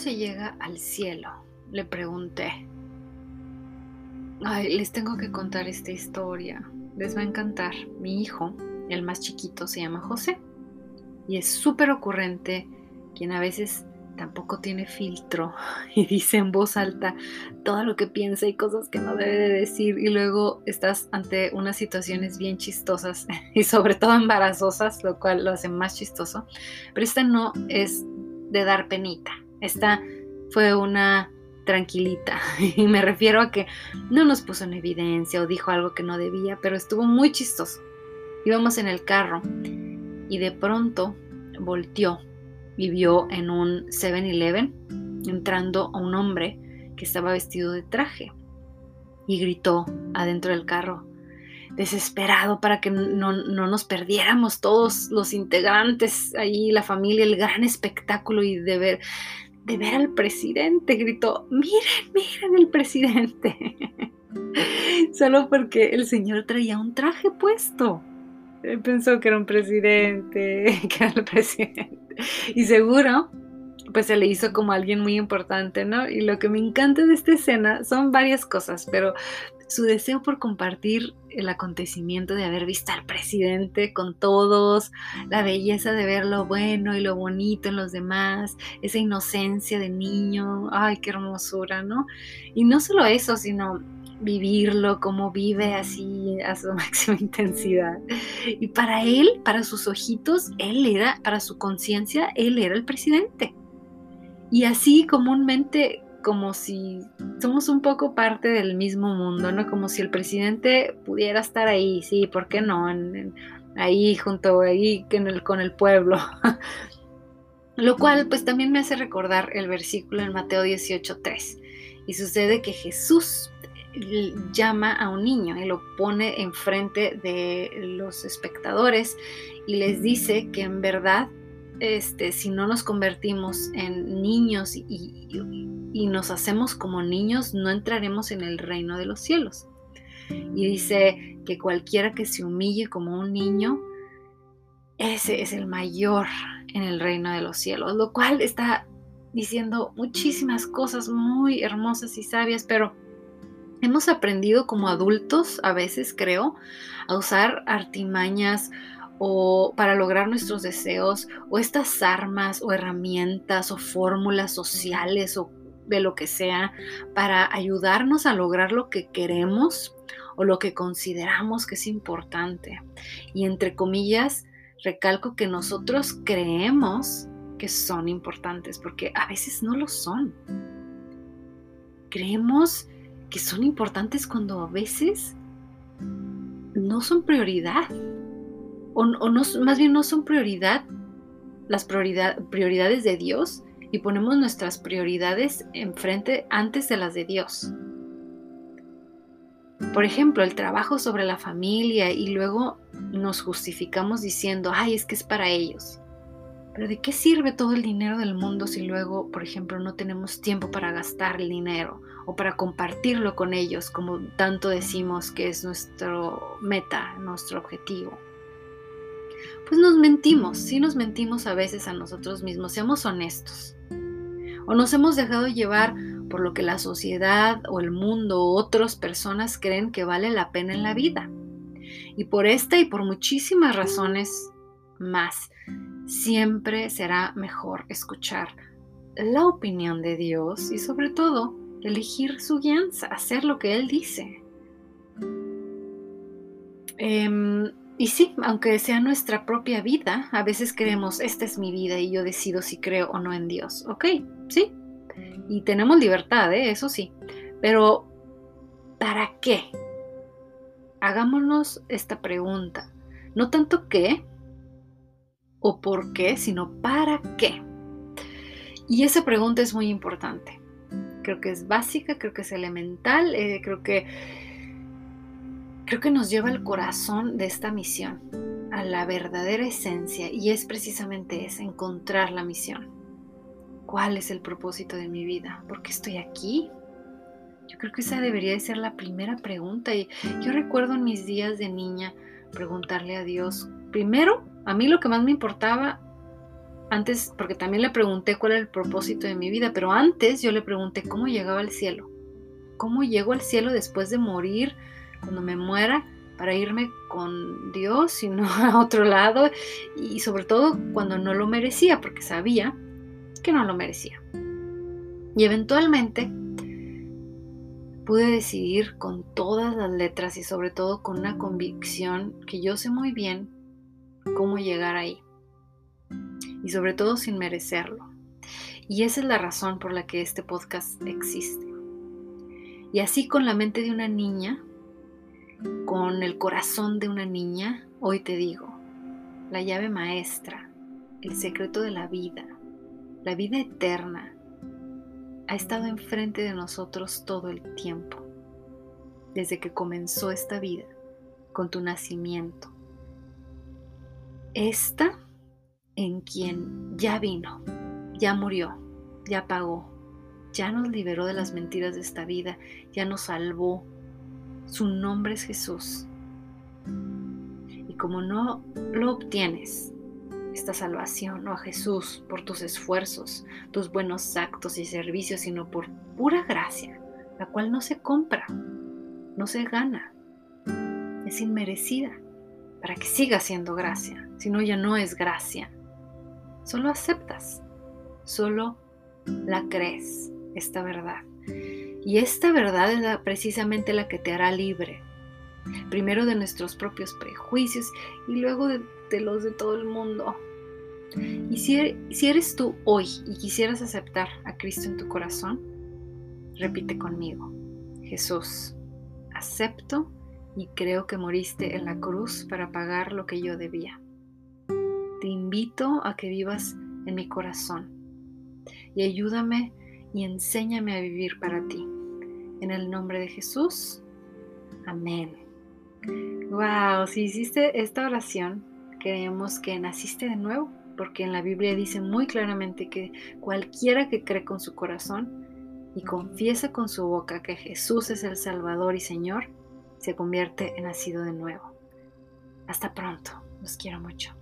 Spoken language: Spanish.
se llega al cielo? Le pregunté. Ay, les tengo que contar esta historia. Les va a encantar. Mi hijo, el más chiquito, se llama José. Y es súper ocurrente, quien a veces tampoco tiene filtro y dice en voz alta todo lo que piensa y cosas que no debe de decir y luego estás ante unas situaciones bien chistosas y sobre todo embarazosas, lo cual lo hace más chistoso. Pero esta no es de dar penita, esta fue una tranquilita y me refiero a que no nos puso en evidencia o dijo algo que no debía, pero estuvo muy chistoso. Íbamos en el carro y de pronto volteó y vio en un 7-Eleven entrando a un hombre que estaba vestido de traje y gritó adentro del carro, desesperado para que no, nos perdiéramos todos los integrantes ahí, la familia, el gran espectáculo y de ver, de ver al presidente. Gritó, miren, miren el presidente. Solo porque el señor traía un traje puesto. Pensó que era un presidente, que era el presidente. y seguro, pues se le hizo como alguien muy importante, ¿no? Y lo que me encanta de esta escena son varias cosas, pero su deseo por compartir el acontecimiento de haber visto al presidente con todos, la belleza de ver lo bueno y lo bonito en los demás, esa inocencia de niño, ay, qué hermosura, ¿no? Y no solo eso, sino vivirlo, como vive así a su máxima intensidad. Y para él, para sus ojitos, él era, para su conciencia, él era el presidente. Y así comúnmente, como si somos un poco parte del mismo mundo, ¿no? Como si el presidente pudiera estar ahí, sí, ¿por qué no? ahí junto ahí con el, pueblo. Lo cual pues también me hace recordar el versículo en Mateo 18.3. Y sucede que Jesús llama a un niño y lo pone enfrente de los espectadores y les dice que en verdad este, si no nos convertimos en niños y, y, nos hacemos como niños, no entraremos en el reino de los cielos. Y dice que cualquiera que se humille como un niño, ese es el mayor en el reino de los cielos, lo cual está diciendo muchísimas cosas muy hermosas y sabias, pero Hemos aprendido como adultos, a veces creo, a usar artimañas o para lograr nuestros deseos, o estas armas o herramientas o fórmulas sociales o de lo que sea, para ayudarnos a lograr lo que queremos o lo que consideramos que es importante. Y entre comillas, recalco que nosotros creemos que son importantes, porque a veces no lo son. Creemos que son importantes cuando a veces no son prioridad. O, más bien no son prioridad las prioridades de Dios y ponemos nuestras prioridades enfrente antes de las de Dios. Por ejemplo, el trabajo sobre la familia y luego nos justificamos diciendo, ay, es que es para ellos. Pero ¿de qué sirve todo el dinero del mundo si luego, por ejemplo, no tenemos tiempo para gastar el dinero o para compartirlo con ellos, como tanto decimos que es nuestro meta, nuestro objetivo? Pues nos mentimos, sí nos mentimos a veces a nosotros mismos, seamos honestos. O nos hemos dejado llevar por lo que la sociedad o el mundo o otras personas creen que vale la pena en la vida. Y por esta y por muchísimas razones más, siempre será mejor escuchar la opinión de Dios y sobre todo elegir su guianza, hacer lo que Él dice. Em, y sí, aunque sea nuestra propia vida, a veces creemos, esta es mi vida y yo decido si creo o no en Dios. Ok, sí. Y tenemos libertad, ¿eh? eso sí. Pero, ¿para qué? Hagámonos esta pregunta. No tanto qué, o por qué, sino para qué. Y esa pregunta es muy importante. Creo que es básica, creo que es elemental, eh, creo que creo que nos lleva al corazón de esta misión, a la verdadera esencia, y es precisamente esa, encontrar la misión. ¿Cuál es el propósito de mi vida? ¿Por qué estoy aquí? Yo creo que esa debería de ser la primera pregunta. Y yo recuerdo en mis días de niña preguntarle a Dios, primero, a mí lo que más me importaba antes, porque también le pregunté cuál era el propósito de mi vida, pero antes yo le pregunté cómo llegaba al cielo. ¿Cómo llego al cielo después de morir, cuando me muera, para irme con Dios y no a otro lado? Y sobre todo cuando no lo merecía, porque sabía que no lo merecía. Y eventualmente pude decidir con todas las letras y sobre todo con una convicción que yo sé muy bien cómo llegar ahí. Y sobre todo sin merecerlo. Y esa es la razón por la que este podcast existe. Y así con la mente de una niña, con el corazón de una niña, hoy te digo, la llave maestra, el secreto de la vida, la vida eterna, ha estado enfrente de nosotros todo el tiempo, desde que comenzó esta vida, con tu nacimiento. Esta en quien ya vino, ya murió, ya pagó, ya nos liberó de las mentiras de esta vida, ya nos salvó. Su nombre es Jesús. Y como no lo obtienes esta salvación, no a Jesús por tus esfuerzos, tus buenos actos y servicios, sino por pura gracia, la cual no se compra, no se gana, es inmerecida, para que siga siendo gracia, si no ya no es gracia. Solo aceptas, solo la crees, esta verdad. Y esta verdad es precisamente la que te hará libre, primero de nuestros propios prejuicios y luego de los de todo el mundo. Y si, er, si eres tú hoy y quisieras aceptar a Cristo en tu corazón, repite conmigo, Jesús, acepto y creo que moriste en la cruz para pagar lo que yo debía. Te invito a que vivas en mi corazón y ayúdame y enséñame a vivir para ti. En el nombre de Jesús. Amén. Wow, si hiciste esta oración, creemos que naciste de nuevo, porque en la Biblia dice muy claramente que cualquiera que cree con su corazón y confiesa con su boca que Jesús es el Salvador y Señor, se convierte en nacido de nuevo. Hasta pronto, los quiero mucho.